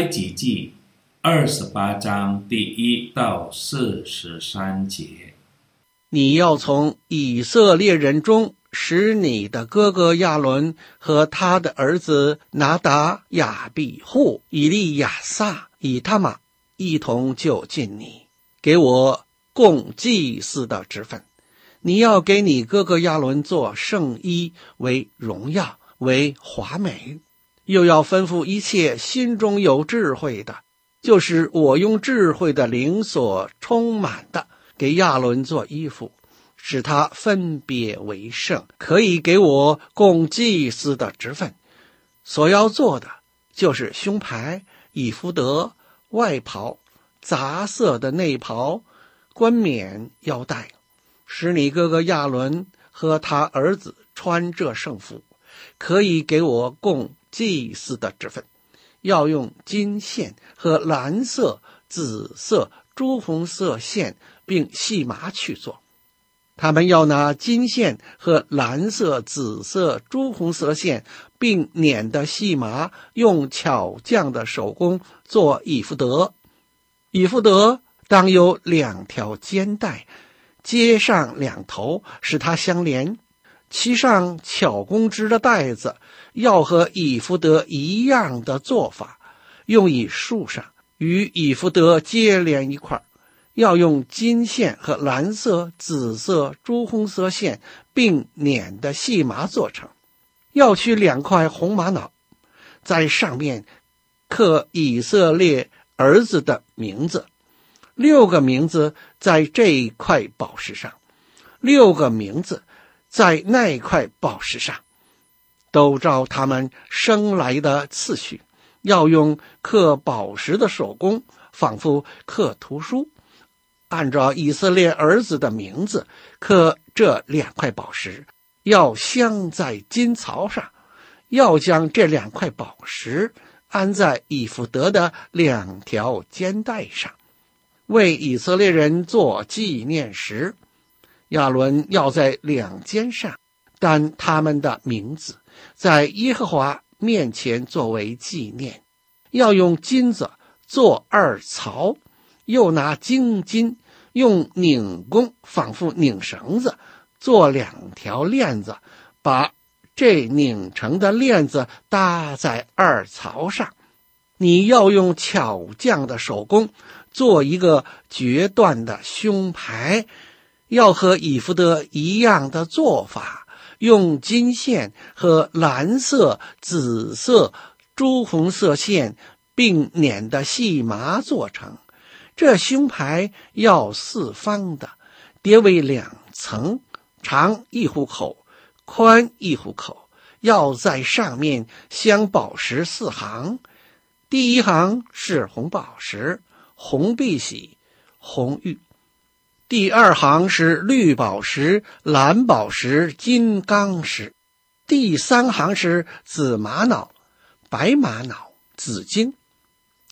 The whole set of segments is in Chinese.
埃及记二十八章第一到四十三节：你要从以色列人中使你的哥哥亚伦和他的儿子拿达、亚比户、以利亚撒、以他玛一同就近你，给我供祭司的职分。你要给你哥哥亚伦做圣衣，为荣耀，为华美。又要吩咐一切心中有智慧的，就是我用智慧的灵所充满的，给亚伦做衣服，使他分别为圣，可以给我供祭司的职分。所要做的就是胸牌、以弗得、外袍、杂色的内袍、冠冕、腰带，使你哥哥亚伦和他儿子穿这圣服，可以给我供。祭祀的职分，要用金线和蓝色、紫色、朱红色线，并细麻去做。他们要拿金线和蓝色、紫色、朱红色线，并捻的细麻，用巧匠的手工做以福德。以福德当有两条肩带，接上两头，使它相连。其上巧工织的带子，要和以弗得一样的做法，用以树上，与以弗得接连一块，要用金线和蓝色、紫色、朱红色线并捻的细麻做成。要取两块红玛瑙，在上面刻以色列儿子的名字，六个名字在这一块宝石上，六个名字。在那块宝石上，都照他们生来的次序，要用刻宝石的手工，仿佛刻图书，按照以色列儿子的名字刻这两块宝石，要镶在金槽上，要将这两块宝石安在以弗得的两条肩带上，为以色列人做纪念石。亚伦要在两肩上担他们的名字，在耶和华面前作为纪念。要用金子做二槽，又拿精金用拧弓，仿佛拧绳子，做两条链子，把这拧成的链子搭在二槽上。你要用巧匠的手工做一个决断的胸牌。要和以弗得一样的做法，用金线和蓝色、紫色、朱红色线并捻的细麻做成。这胸牌要四方的，叠为两层，长一虎口，宽一虎口。要在上面镶宝石四行，第一行是红宝石、红碧玺、红玉。第二行是绿宝石、蓝宝石、金刚石；第三行是紫玛瑙、白玛瑙、紫金；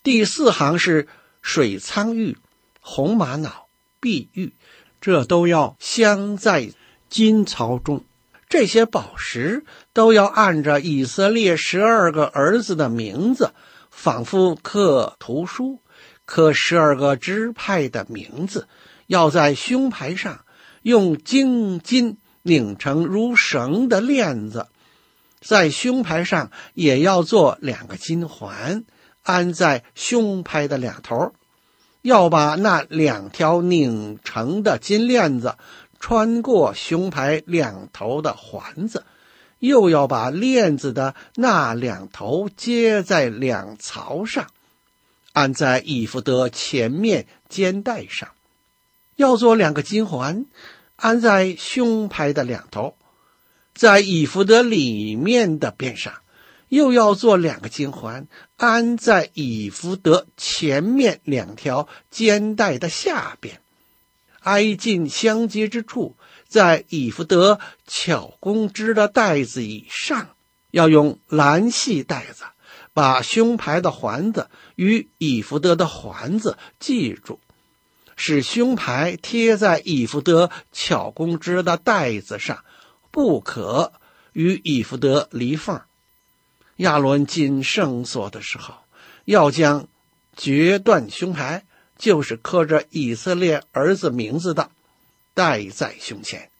第四行是水苍玉、红玛瑙、碧玉。这都要镶在金槽中。这些宝石都要按着以色列十二个儿子的名字，仿佛刻图书，刻十二个支派的名字。要在胸牌上用精金拧成如绳的链子，在胸牌上也要做两个金环，安在胸牌的两头。要把那两条拧成的金链子穿过胸牌两头的环子，又要把链子的那两头接在两槽上，安在以弗得前面肩带上。要做两个金环，安在胸牌的两头，在以福德里面的边上；又要做两个金环，安在以福德前面两条肩带的下边，挨近相接之处，在以福德巧工织的带子以上，要用蓝细带子把胸牌的环子与以福德的环子系住。使胸牌贴在以弗得巧工织的带子上，不可与以弗得离缝。亚伦进圣所的时候，要将决断胸牌，就是刻着以色列儿子名字的，戴在胸前，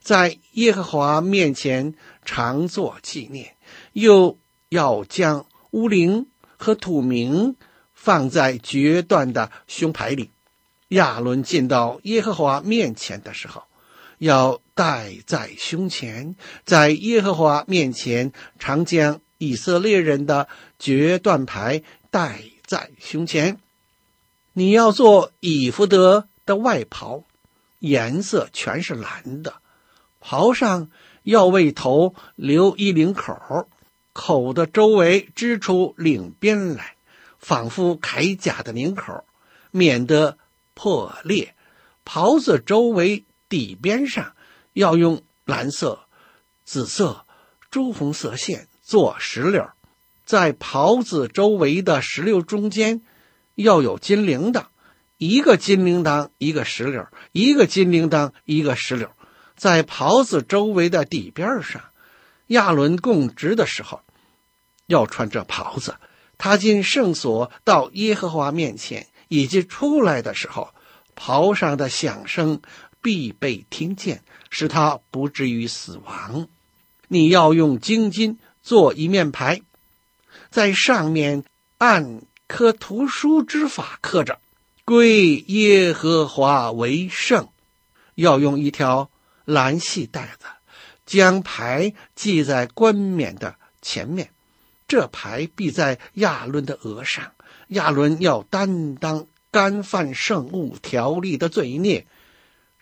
在耶和华面前常作纪念；又要将乌灵和土明放在决断的胸牌里。亚伦进到耶和华面前的时候，要戴在胸前，在耶和华面前常将以色列人的决断牌戴在胸前。你要做以弗得的外袍，颜色全是蓝的，袍上要为头留一领口，口的周围织出领边来，仿佛铠甲的领口，免得破裂。袍子周围底边上要用蓝色、紫色、朱红色线做石榴，在袍子周围的石榴中间。要有金铃铛，一个金铃铛一个石榴，一个金铃铛一个石榴，在袍子周围的底边上。亚伦供职的时候，要穿着袍子。他进圣所到耶和华面前，以及出来的时候，袍上的响声必被听见，使他不至于死亡。你要用金金做一面牌，在上面按。刻图书之法刻着，归耶和华为圣。要用一条蓝细带子，将牌系在冠冕的前面。这牌必在亚伦的额上。亚伦要担当干犯圣物条例的罪孽。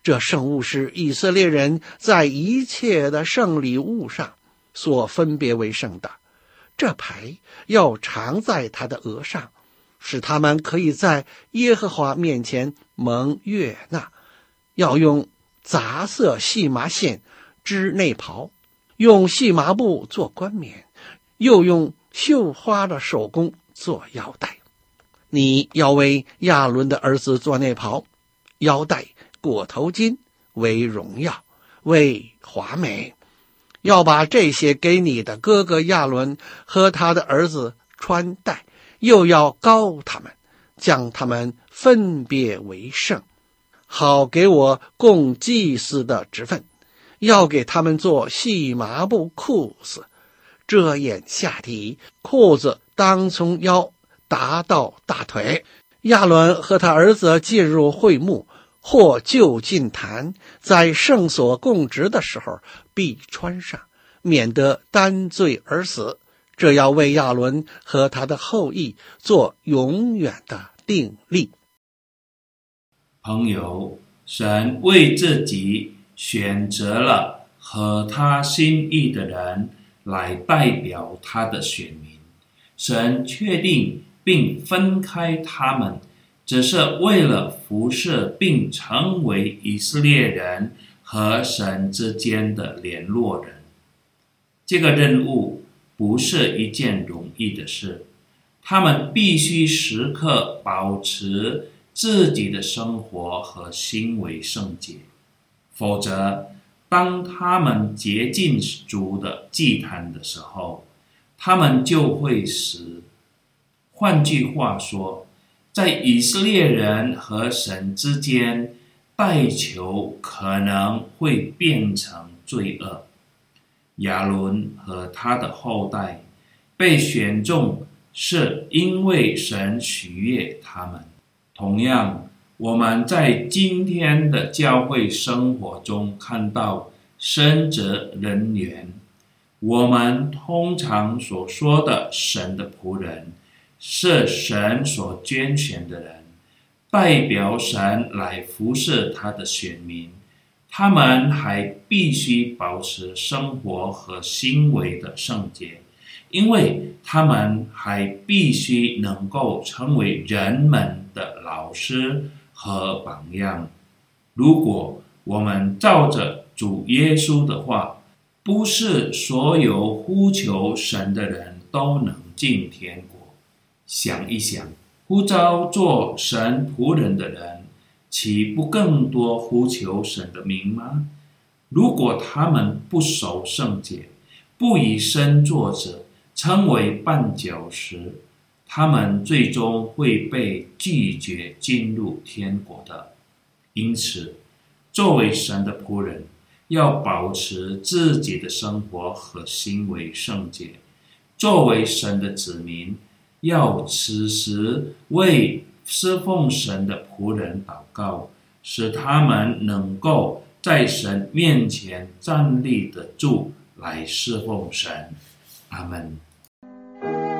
这圣物是以色列人在一切的圣礼物上所分别为圣的。这牌要常在他的额上。使他们可以在耶和华面前蒙悦纳，要用杂色细麻线织内袍，用细麻布做冠冕，又用绣花的手工做腰带。你要为亚伦的儿子做内袍、腰带、裹头巾，为荣耀，为华美。要把这些给你的哥哥亚伦和他的儿子穿戴。又要膏他们，将他们分别为圣，好给我供祭司的职分。要给他们做细麻布裤子，遮掩下体，裤子当从腰达到大腿。亚伦和他儿子进入会幕或就近坛，在圣所供职的时候，必穿上，免得担罪而死。这要为亚伦和他的后裔做永远的定例。朋友，神为自己选择了合他心意的人来代表他的选民。神确定并分开他们，只是为了服侍并成为以色列人和神之间的联络人。这个任务。不是一件容易的事，他们必须时刻保持自己的生活和行为圣洁，否则，当他们接近主的祭坛的时候，他们就会死。换句话说，在以色列人和神之间，代求可能会变成罪恶。亚伦和他的后代被选中，是因为神喜悦他们。同样，我们在今天的教会生活中看到神职人员，我们通常所说的神的仆人，是神所拣选的人，代表神来服侍他的选民。他们还必须保持生活和行为的圣洁，因为他们还必须能够成为人们的老师和榜样。如果我们照着主耶稣的话，不是所有呼求神的人都能进天国。想一想，呼召做神仆人的人。岂不更多呼求神的名吗？如果他们不守圣洁，不以身作则，成为绊脚石，他们最终会被拒绝进入天国的。因此，作为神的仆人，要保持自己的生活和行为圣洁；作为神的子民，要此时为侍奉神的仆人祷告，使他们能够在神面前站立得住，来侍奉神。阿门。